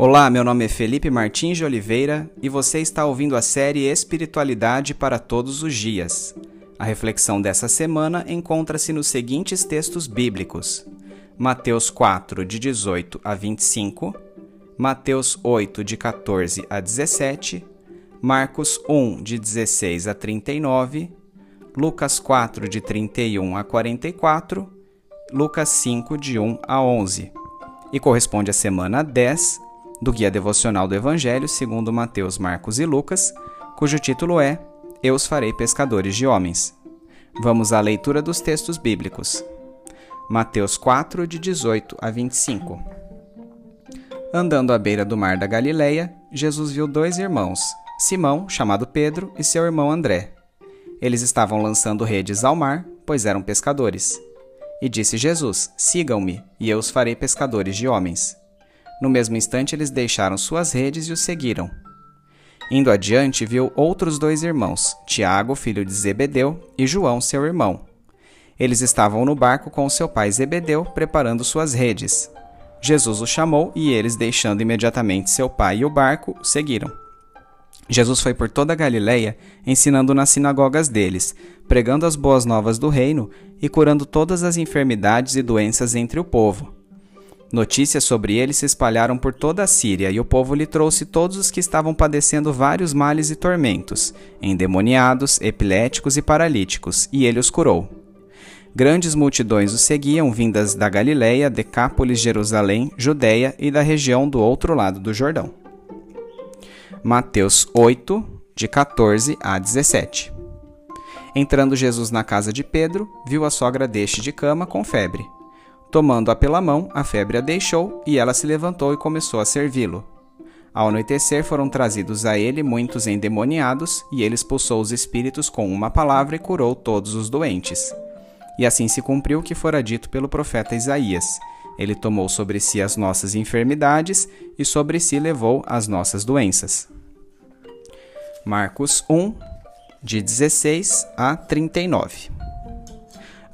Olá, meu nome é Felipe Martins de Oliveira e você está ouvindo a série Espiritualidade para Todos os Dias. A reflexão dessa semana encontra-se nos seguintes textos bíblicos: Mateus 4, de 18 a 25, Mateus 8, de 14 a 17, Marcos 1, de 16 a 39, Lucas 4, de 31 a 44, Lucas 5, de 1 a 11. E corresponde à semana 10 do Guia Devocional do Evangelho segundo Mateus, Marcos e Lucas, cujo título é Eu os farei pescadores de homens. Vamos à leitura dos textos bíblicos. Mateus 4, de 18 a 25. Andando à beira do mar da Galileia, Jesus viu dois irmãos, Simão, chamado Pedro, e seu irmão André. Eles estavam lançando redes ao mar, pois eram pescadores. E disse Jesus: Sigam-me, e eu os farei pescadores de homens. No mesmo instante, eles deixaram suas redes e o seguiram. Indo adiante, viu outros dois irmãos, Tiago, filho de Zebedeu, e João, seu irmão. Eles estavam no barco com seu pai Zebedeu, preparando suas redes. Jesus os chamou e eles, deixando imediatamente seu pai e o barco, seguiram. Jesus foi por toda a Galiléia, ensinando nas sinagogas deles, pregando as boas novas do reino e curando todas as enfermidades e doenças entre o povo. Notícias sobre ele se espalharam por toda a Síria, e o povo lhe trouxe todos os que estavam padecendo vários males e tormentos, endemoniados, epiléticos e paralíticos, e ele os curou. Grandes multidões o seguiam, vindas da Galiléia, Decápolis, Jerusalém, Judéia e da região do outro lado do Jordão. Mateus 8, de 14 a 17 Entrando Jesus na casa de Pedro, viu a sogra deste de cama com febre. Tomando-a pela mão, a febre a deixou e ela se levantou e começou a servi-lo. Ao anoitecer foram trazidos a ele muitos endemoniados, e ele expulsou os espíritos com uma palavra e curou todos os doentes. E assim se cumpriu o que fora dito pelo profeta Isaías. Ele tomou sobre si as nossas enfermidades e sobre si levou as nossas doenças. Marcos 1, de 16 a 39.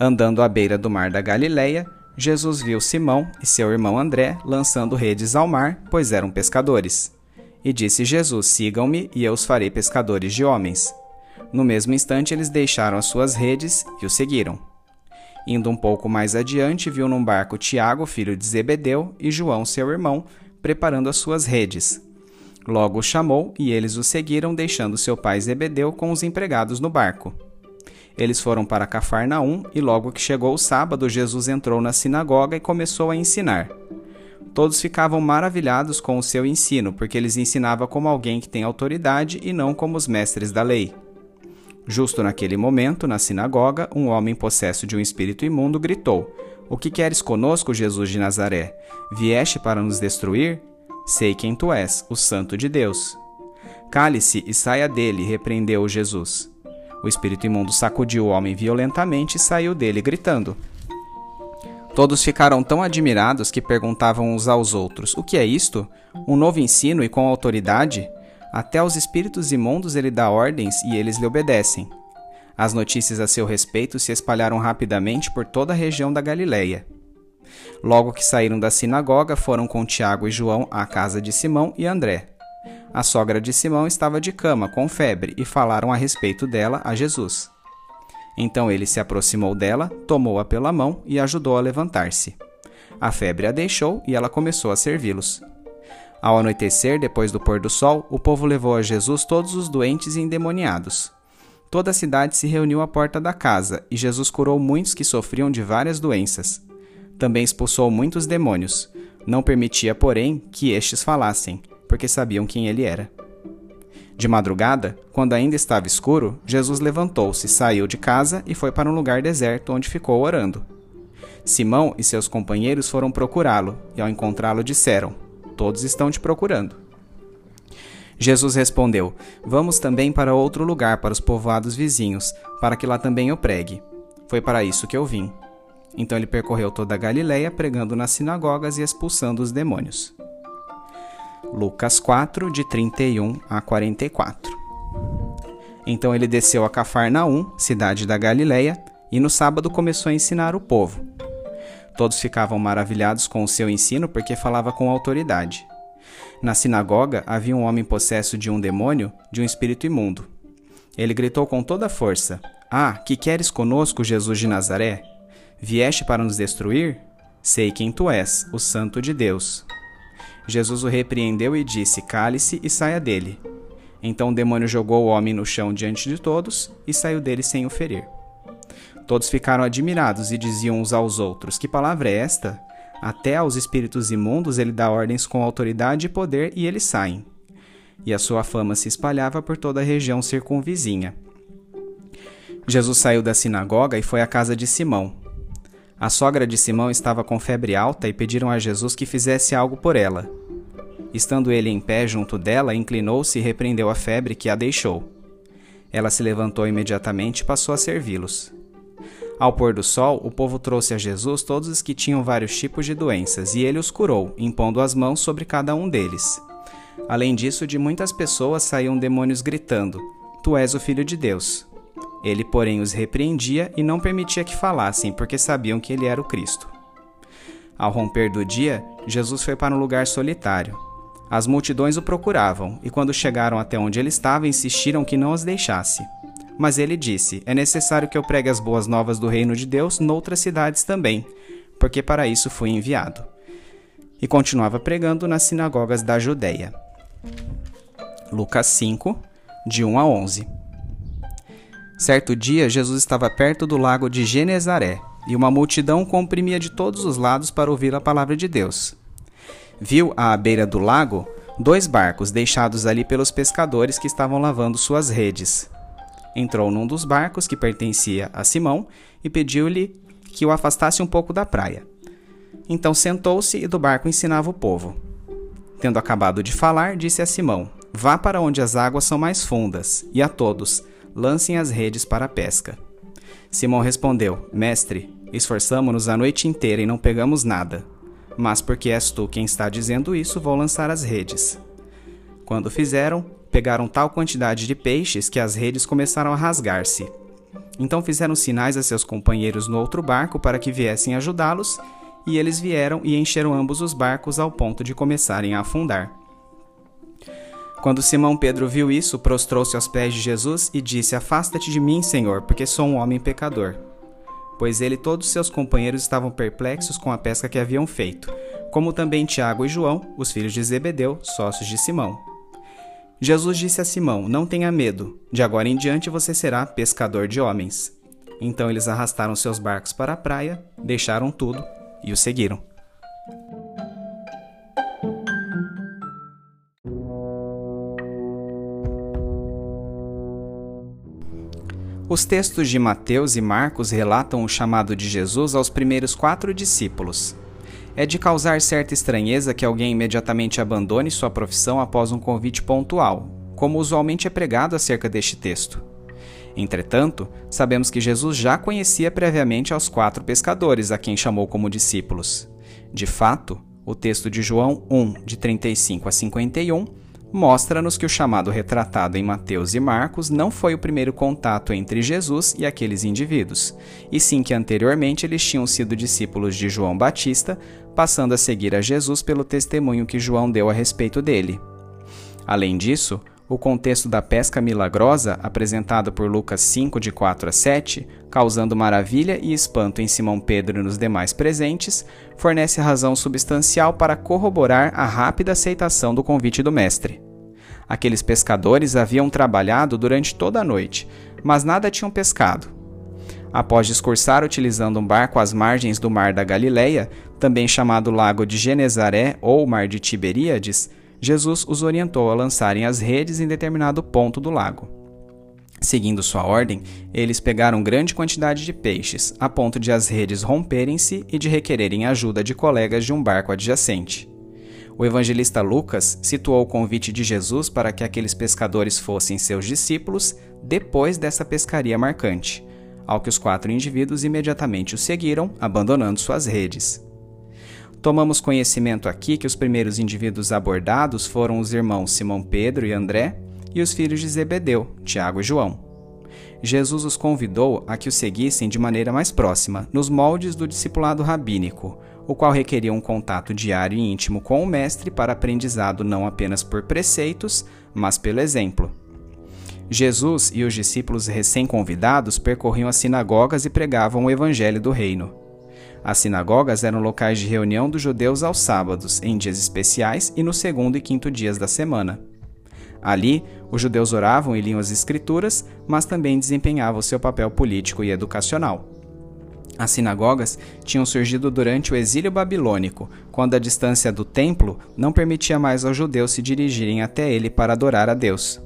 Andando à beira do mar da Galileia, Jesus viu Simão e seu irmão André lançando redes ao mar, pois eram pescadores. E disse Jesus: Sigam-me, e eu os farei pescadores de homens. No mesmo instante, eles deixaram as suas redes e o seguiram. Indo um pouco mais adiante, viu num barco Tiago, filho de Zebedeu, e João, seu irmão, preparando as suas redes. Logo os chamou, e eles o seguiram, deixando seu pai Zebedeu com os empregados no barco. Eles foram para Cafarnaum e logo que chegou o sábado, Jesus entrou na sinagoga e começou a ensinar. Todos ficavam maravilhados com o seu ensino, porque eles ensinava como alguém que tem autoridade e não como os mestres da lei. Justo naquele momento, na sinagoga, um homem possesso de um espírito imundo gritou: O que queres conosco, Jesus de Nazaré? Vieste para nos destruir? Sei quem tu és, o Santo de Deus. Cale-se e saia dele, repreendeu Jesus. O espírito imundo sacudiu o homem violentamente e saiu dele, gritando. Todos ficaram tão admirados que perguntavam uns aos outros: O que é isto? Um novo ensino e com autoridade? Até aos espíritos imundos ele dá ordens e eles lhe obedecem. As notícias a seu respeito se espalharam rapidamente por toda a região da Galileia. Logo que saíram da sinagoga, foram com Tiago e João à casa de Simão e André. A sogra de Simão estava de cama, com febre, e falaram a respeito dela a Jesus. Então ele se aproximou dela, tomou-a pela mão e ajudou a levantar-se. A febre a deixou e ela começou a servi-los. Ao anoitecer, depois do pôr do sol, o povo levou a Jesus todos os doentes e endemoniados. Toda a cidade se reuniu à porta da casa, e Jesus curou muitos que sofriam de várias doenças. Também expulsou muitos demônios. Não permitia, porém, que estes falassem, porque sabiam quem ele era. De madrugada, quando ainda estava escuro, Jesus levantou-se, saiu de casa e foi para um lugar deserto onde ficou orando. Simão e seus companheiros foram procurá-lo, e ao encontrá-lo disseram: Todos estão te procurando. Jesus respondeu: Vamos também para outro lugar, para os povoados vizinhos, para que lá também eu pregue. Foi para isso que eu vim. Então ele percorreu toda a Galiléia, pregando nas sinagogas e expulsando os demônios. Lucas 4, de 31 a 44. Então ele desceu a Cafarnaum, cidade da Galileia, e no sábado começou a ensinar o povo. Todos ficavam maravilhados com o seu ensino porque falava com autoridade. Na sinagoga havia um homem possesso de um demônio, de um espírito imundo. Ele gritou com toda força: Ah, que queres conosco, Jesus de Nazaré? Vieste para nos destruir? Sei quem tu és, o Santo de Deus. Jesus o repreendeu e disse: Cale-se e saia dele. Então o demônio jogou o homem no chão diante de todos e saiu dele sem o ferir. Todos ficaram admirados e diziam uns aos outros: Que palavra é esta? Até aos espíritos imundos ele dá ordens com autoridade e poder e eles saem. E a sua fama se espalhava por toda a região circunvizinha. Jesus saiu da sinagoga e foi à casa de Simão. A sogra de Simão estava com febre alta e pediram a Jesus que fizesse algo por ela. Estando ele em pé junto dela, inclinou-se e repreendeu a febre que a deixou. Ela se levantou imediatamente e passou a servi-los. Ao pôr do sol, o povo trouxe a Jesus todos os que tinham vários tipos de doenças, e ele os curou, impondo as mãos sobre cada um deles. Além disso, de muitas pessoas saíam demônios gritando: Tu és o Filho de Deus. Ele, porém, os repreendia e não permitia que falassem, porque sabiam que ele era o Cristo. Ao romper do dia, Jesus foi para um lugar solitário. As multidões o procuravam, e quando chegaram até onde ele estava, insistiram que não os deixasse. Mas ele disse: É necessário que eu pregue as boas novas do reino de Deus noutras cidades também, porque para isso fui enviado. E continuava pregando nas sinagogas da Judéia. Lucas 5, de 1 a 11. Certo dia, Jesus estava perto do lago de Genezaré, e uma multidão comprimia de todos os lados para ouvir a palavra de Deus viu à beira do lago dois barcos deixados ali pelos pescadores que estavam lavando suas redes. Entrou num dos barcos que pertencia a Simão e pediu-lhe que o afastasse um pouco da praia. Então sentou-se e do barco ensinava o povo. Tendo acabado de falar, disse a Simão: Vá para onde as águas são mais fundas, e a todos, lancem as redes para a pesca. Simão respondeu: Mestre, esforçamo-nos a noite inteira e não pegamos nada mas porque és tu quem está dizendo isso, vou lançar as redes. Quando fizeram, pegaram tal quantidade de peixes que as redes começaram a rasgar-se. Então fizeram sinais a seus companheiros no outro barco para que viessem ajudá-los, e eles vieram e encheram ambos os barcos ao ponto de começarem a afundar. Quando Simão Pedro viu isso, prostrou-se aos pés de Jesus e disse: Afasta-te de mim, Senhor, porque sou um homem pecador pois ele e todos seus companheiros estavam perplexos com a pesca que haviam feito, como também Tiago e João, os filhos de Zebedeu, sócios de Simão. Jesus disse a Simão: Não tenha medo, de agora em diante você será pescador de homens. Então eles arrastaram seus barcos para a praia, deixaram tudo e o seguiram. Os textos de Mateus e Marcos relatam o chamado de Jesus aos primeiros quatro discípulos. É de causar certa estranheza que alguém imediatamente abandone sua profissão após um convite pontual, como usualmente é pregado acerca deste texto. Entretanto, sabemos que Jesus já conhecia previamente aos quatro pescadores a quem chamou como discípulos. De fato, o texto de João 1, de 35 a 51, mostra-nos que o chamado retratado em Mateus e Marcos não foi o primeiro contato entre Jesus e aqueles indivíduos, e sim que anteriormente eles tinham sido discípulos de João Batista, passando a seguir a Jesus pelo testemunho que João deu a respeito dele. Além disso, o contexto da pesca milagrosa, apresentado por Lucas 5, de 4 a 7, causando maravilha e espanto em Simão Pedro e nos demais presentes, fornece razão substancial para corroborar a rápida aceitação do convite do Mestre. Aqueles pescadores haviam trabalhado durante toda a noite, mas nada tinham pescado. Após discursar utilizando um barco às margens do Mar da Galileia, também chamado Lago de Genezaré ou Mar de Tiberíades, Jesus os orientou a lançarem as redes em determinado ponto do lago. Seguindo sua ordem, eles pegaram grande quantidade de peixes, a ponto de as redes romperem-se e de requererem ajuda de colegas de um barco adjacente. O evangelista Lucas situou o convite de Jesus para que aqueles pescadores fossem seus discípulos depois dessa pescaria marcante, ao que os quatro indivíduos imediatamente o seguiram, abandonando suas redes. Tomamos conhecimento aqui que os primeiros indivíduos abordados foram os irmãos Simão Pedro e André e os filhos de Zebedeu, Tiago e João. Jesus os convidou a que o seguissem de maneira mais próxima, nos moldes do discipulado rabínico, o qual requeria um contato diário e íntimo com o Mestre para aprendizado não apenas por preceitos, mas pelo exemplo. Jesus e os discípulos recém-convidados percorriam as sinagogas e pregavam o Evangelho do Reino. As sinagogas eram locais de reunião dos judeus aos sábados, em dias especiais e no segundo e quinto dias da semana. Ali, os judeus oravam e liam as Escrituras, mas também desempenhavam seu papel político e educacional. As sinagogas tinham surgido durante o exílio babilônico, quando a distância do templo não permitia mais aos judeus se dirigirem até ele para adorar a Deus.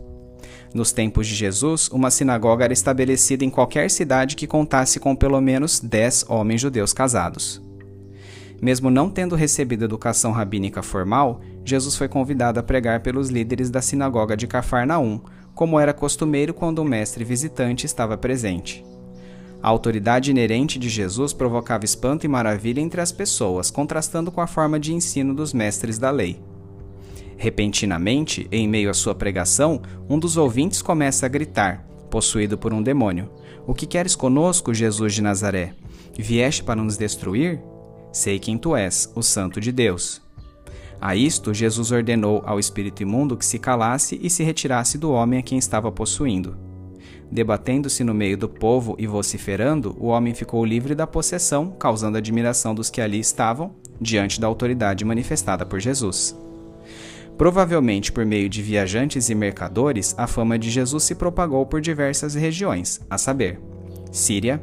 Nos tempos de Jesus, uma sinagoga era estabelecida em qualquer cidade que contasse com pelo menos dez homens judeus casados. Mesmo não tendo recebido educação rabínica formal, Jesus foi convidado a pregar pelos líderes da sinagoga de Cafarnaum, como era costumeiro quando o mestre visitante estava presente. A autoridade inerente de Jesus provocava espanto e maravilha entre as pessoas, contrastando com a forma de ensino dos mestres da lei. Repentinamente, em meio à sua pregação, um dos ouvintes começa a gritar, possuído por um demônio: O que queres conosco, Jesus de Nazaré? Vieste para nos destruir? Sei quem tu és, o Santo de Deus. A isto, Jesus ordenou ao espírito imundo que se calasse e se retirasse do homem a quem estava possuindo. Debatendo-se no meio do povo e vociferando, o homem ficou livre da possessão, causando admiração dos que ali estavam, diante da autoridade manifestada por Jesus. Provavelmente por meio de viajantes e mercadores, a fama de Jesus se propagou por diversas regiões, a saber, Síria,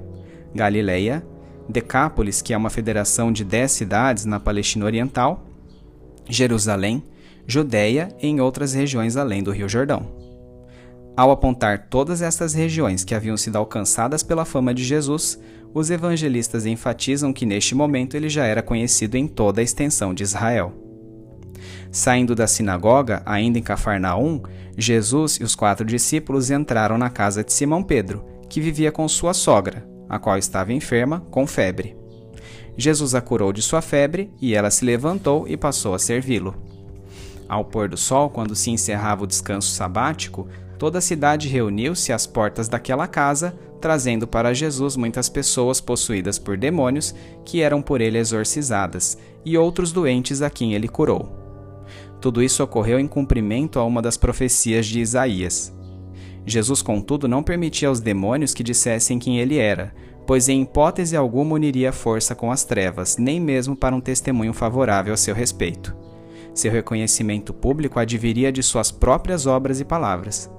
Galileia, Decápolis, que é uma federação de dez cidades na Palestina Oriental, Jerusalém, Judéia e em outras regiões além do Rio Jordão. Ao apontar todas estas regiões que haviam sido alcançadas pela fama de Jesus, os evangelistas enfatizam que neste momento ele já era conhecido em toda a extensão de Israel. Saindo da sinagoga, ainda em Cafarnaum, Jesus e os quatro discípulos entraram na casa de Simão Pedro, que vivia com sua sogra, a qual estava enferma, com febre. Jesus a curou de sua febre e ela se levantou e passou a servi-lo. Ao pôr do sol, quando se encerrava o descanso sabático, toda a cidade reuniu-se às portas daquela casa, trazendo para Jesus muitas pessoas possuídas por demônios que eram por ele exorcizadas, e outros doentes a quem ele curou. Tudo isso ocorreu em cumprimento a uma das profecias de Isaías. Jesus, contudo, não permitia aos demônios que dissessem quem ele era, pois em hipótese alguma uniria força com as trevas, nem mesmo para um testemunho favorável a seu respeito. Seu reconhecimento público adviria de suas próprias obras e palavras.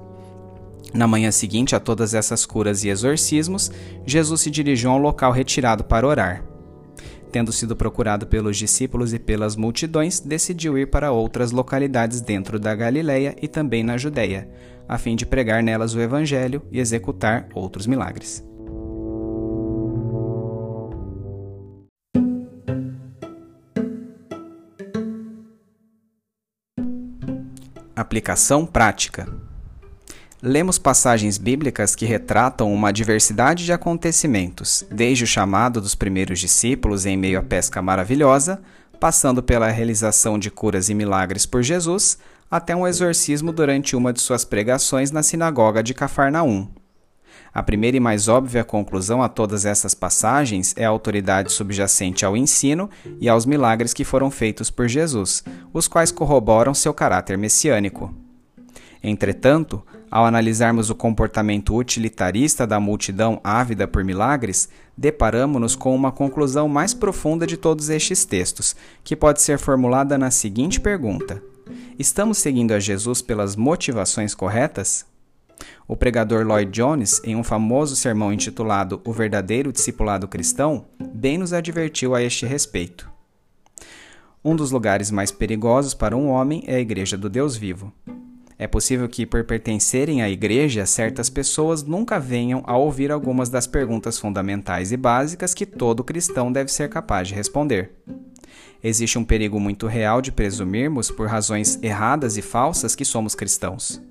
Na manhã seguinte a todas essas curas e exorcismos, Jesus se dirigiu a um local retirado para orar tendo sido procurado pelos discípulos e pelas multidões, decidiu ir para outras localidades dentro da Galileia e também na Judéia, a fim de pregar nelas o Evangelho e executar outros milagres. Aplicação prática lemos passagens bíblicas que retratam uma diversidade de acontecimentos, desde o chamado dos primeiros discípulos em meio à pesca maravilhosa, passando pela realização de curas e milagres por Jesus, até um exorcismo durante uma de suas pregações na sinagoga de Cafarnaum. A primeira e mais óbvia conclusão a todas essas passagens é a autoridade subjacente ao ensino e aos milagres que foram feitos por Jesus, os quais corroboram seu caráter messiânico. Entretanto, ao analisarmos o comportamento utilitarista da multidão ávida por milagres, deparamos-nos com uma conclusão mais profunda de todos estes textos, que pode ser formulada na seguinte pergunta: Estamos seguindo a Jesus pelas motivações corretas? O pregador Lloyd Jones, em um famoso sermão intitulado O Verdadeiro Discipulado Cristão, bem nos advertiu a este respeito. Um dos lugares mais perigosos para um homem é a Igreja do Deus Vivo. É possível que, por pertencerem à igreja, certas pessoas nunca venham a ouvir algumas das perguntas fundamentais e básicas que todo cristão deve ser capaz de responder. Existe um perigo muito real de presumirmos, por razões erradas e falsas, que somos cristãos.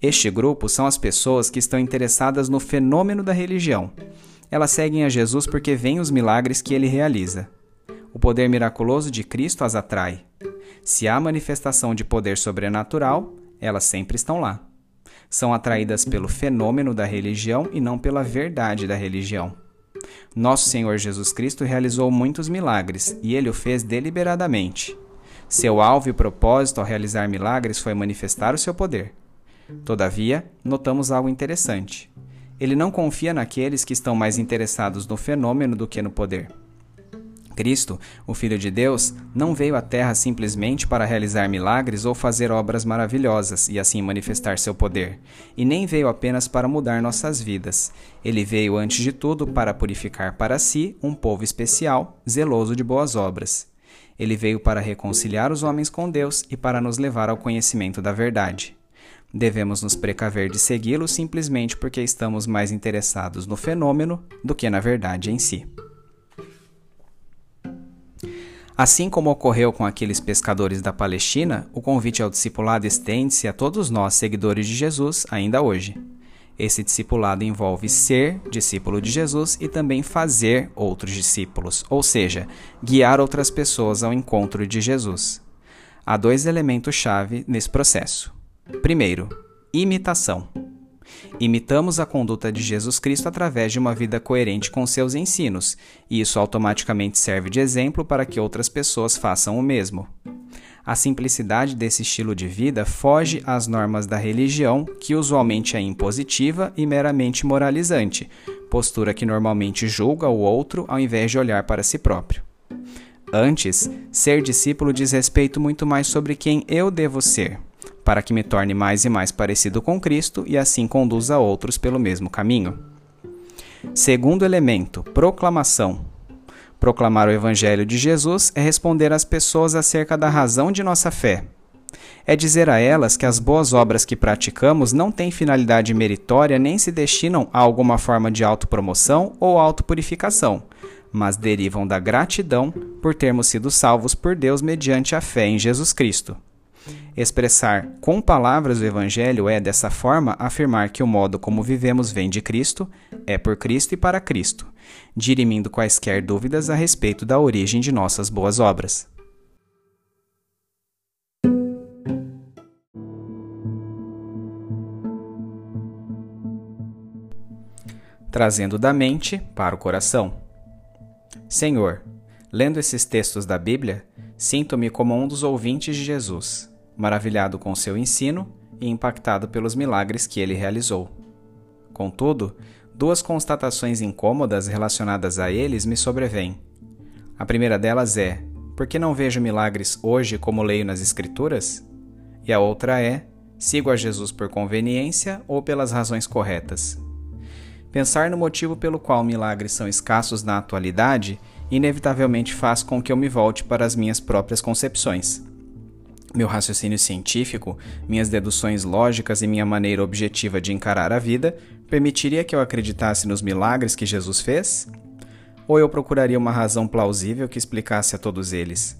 Este grupo são as pessoas que estão interessadas no fenômeno da religião. Elas seguem a Jesus porque veem os milagres que ele realiza. O poder miraculoso de Cristo as atrai. Se há manifestação de poder sobrenatural, elas sempre estão lá. São atraídas pelo fenômeno da religião e não pela verdade da religião. Nosso Senhor Jesus Cristo realizou muitos milagres e ele o fez deliberadamente. Seu alvo e propósito ao realizar milagres foi manifestar o seu poder. Todavia, notamos algo interessante. Ele não confia naqueles que estão mais interessados no fenômeno do que no poder. Cristo, o Filho de Deus, não veio à Terra simplesmente para realizar milagres ou fazer obras maravilhosas e assim manifestar seu poder, e nem veio apenas para mudar nossas vidas. Ele veio, antes de tudo, para purificar para si um povo especial, zeloso de boas obras. Ele veio para reconciliar os homens com Deus e para nos levar ao conhecimento da verdade. Devemos nos precaver de segui-lo simplesmente porque estamos mais interessados no fenômeno do que na verdade em si. Assim como ocorreu com aqueles pescadores da Palestina, o convite ao discipulado estende-se a todos nós, seguidores de Jesus, ainda hoje. Esse discipulado envolve ser discípulo de Jesus e também fazer outros discípulos, ou seja, guiar outras pessoas ao encontro de Jesus. Há dois elementos-chave nesse processo. Primeiro, imitação. Imitamos a conduta de Jesus Cristo através de uma vida coerente com seus ensinos, e isso automaticamente serve de exemplo para que outras pessoas façam o mesmo. A simplicidade desse estilo de vida foge às normas da religião, que usualmente é impositiva e meramente moralizante, postura que normalmente julga o outro ao invés de olhar para si próprio. Antes, ser discípulo diz respeito muito mais sobre quem eu devo ser, para que me torne mais e mais parecido com Cristo e assim conduza outros pelo mesmo caminho. Segundo elemento, proclamação. Proclamar o Evangelho de Jesus é responder às pessoas acerca da razão de nossa fé. É dizer a elas que as boas obras que praticamos não têm finalidade meritória nem se destinam a alguma forma de autopromoção ou autopurificação, mas derivam da gratidão por termos sido salvos por Deus mediante a fé em Jesus Cristo. Expressar com palavras o Evangelho é, dessa forma, afirmar que o modo como vivemos vem de Cristo, é por Cristo e para Cristo, dirimindo quaisquer dúvidas a respeito da origem de nossas boas obras. Trazendo da mente para o coração. Senhor, lendo esses textos da Bíblia, sinto-me como um dos ouvintes de Jesus maravilhado com seu ensino e impactado pelos milagres que ele realizou. Contudo, duas constatações incômodas relacionadas a eles me sobrevêm. A primeira delas é: por que não vejo milagres hoje como leio nas Escrituras? E a outra é: sigo a Jesus por conveniência ou pelas razões corretas? Pensar no motivo pelo qual milagres são escassos na atualidade inevitavelmente faz com que eu me volte para as minhas próprias concepções. Meu raciocínio científico, minhas deduções lógicas e minha maneira objetiva de encarar a vida permitiria que eu acreditasse nos milagres que Jesus fez? Ou eu procuraria uma razão plausível que explicasse a todos eles?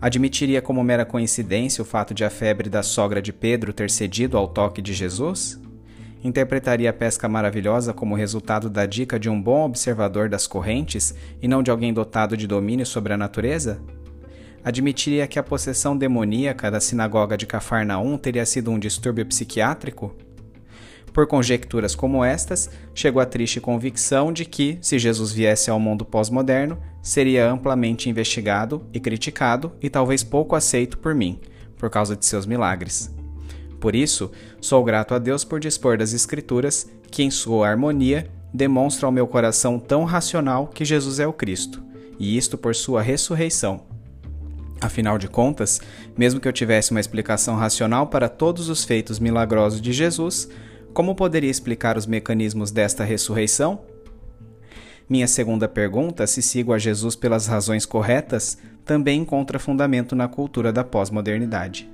Admitiria como mera coincidência o fato de a febre da sogra de Pedro ter cedido ao toque de Jesus? Interpretaria a pesca maravilhosa como resultado da dica de um bom observador das correntes e não de alguém dotado de domínio sobre a natureza? admitiria que a possessão demoníaca da sinagoga de Cafarnaum teria sido um distúrbio psiquiátrico? Por conjecturas como estas, chegou à triste convicção de que, se Jesus viesse ao mundo pós-moderno, seria amplamente investigado e criticado e talvez pouco aceito por mim, por causa de seus milagres. Por isso, sou grato a Deus por dispor das Escrituras que, em sua harmonia, demonstram ao meu coração tão racional que Jesus é o Cristo, e isto por sua ressurreição Afinal de contas, mesmo que eu tivesse uma explicação racional para todos os feitos milagrosos de Jesus, como poderia explicar os mecanismos desta ressurreição? Minha segunda pergunta, se sigo a Jesus pelas razões corretas, também encontra fundamento na cultura da pós-modernidade.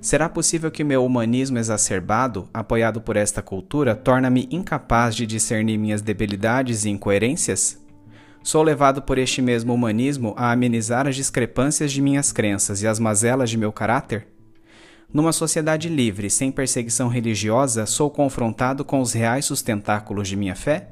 Será possível que meu humanismo exacerbado, apoiado por esta cultura, torna-me incapaz de discernir minhas debilidades e incoerências? Sou levado por este mesmo humanismo a amenizar as discrepâncias de minhas crenças e as mazelas de meu caráter? Numa sociedade livre, sem perseguição religiosa, sou confrontado com os reais sustentáculos de minha fé?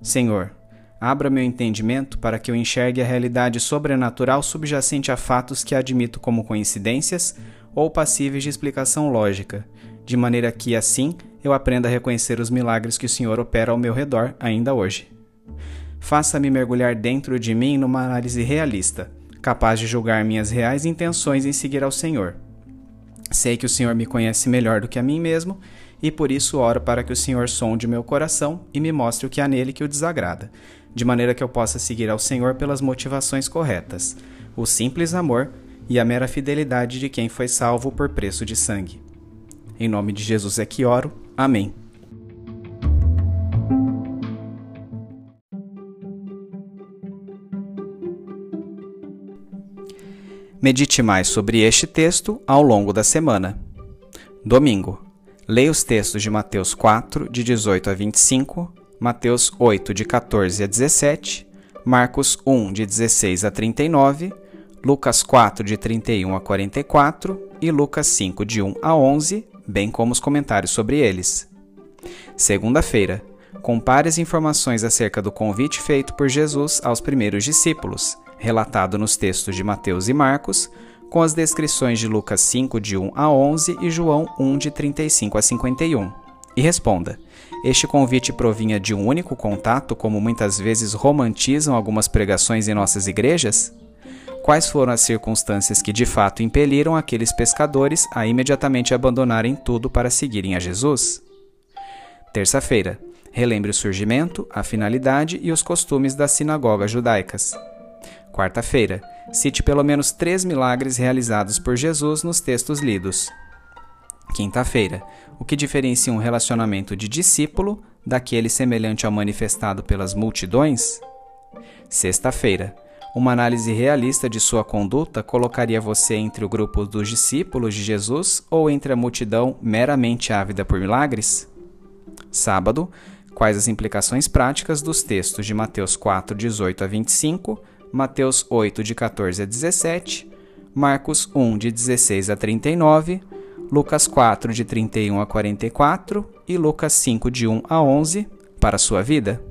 Senhor, abra meu entendimento para que eu enxergue a realidade sobrenatural subjacente a fatos que admito como coincidências ou passíveis de explicação lógica, de maneira que, assim, eu aprenda a reconhecer os milagres que o Senhor opera ao meu redor ainda hoje. Faça-me mergulhar dentro de mim numa análise realista, capaz de julgar minhas reais intenções em seguir ao Senhor. Sei que o Senhor me conhece melhor do que a mim mesmo e por isso oro para que o Senhor sonde meu coração e me mostre o que há nele que o desagrada, de maneira que eu possa seguir ao Senhor pelas motivações corretas, o simples amor e a mera fidelidade de quem foi salvo por preço de sangue. Em nome de Jesus é que oro. Amém. Medite mais sobre este texto ao longo da semana. Domingo. Leia os textos de Mateus 4, de 18 a 25, Mateus 8, de 14 a 17, Marcos 1, de 16 a 39, Lucas 4, de 31 a 44 e Lucas 5, de 1 a 11, bem como os comentários sobre eles. Segunda-feira. Compare as informações acerca do convite feito por Jesus aos primeiros discípulos relatado nos textos de Mateus e Marcos, com as descrições de Lucas 5, de 1 a 11 e João 1, de 35 a 51. E responda: Este convite provinha de um único contato, como muitas vezes romantizam algumas pregações em nossas igrejas? Quais foram as circunstâncias que de fato impeliram aqueles pescadores a imediatamente abandonarem tudo para seguirem a Jesus? Terça-feira. Relembre o surgimento, a finalidade e os costumes das sinagogas judaicas. Quarta-feira, cite pelo menos três milagres realizados por Jesus nos textos lidos. Quinta-feira, o que diferencia um relacionamento de discípulo daquele semelhante ao manifestado pelas multidões? Sexta-feira, uma análise realista de sua conduta colocaria você entre o grupo dos discípulos de Jesus ou entre a multidão meramente ávida por milagres? Sábado, quais as implicações práticas dos textos de Mateus 4, 18 a 25, Mateus 8, de 14 a 17, Marcos 1, de 16 a 39, Lucas 4, de 31 a 44 e Lucas 5, de 1 a 11 para a sua vida?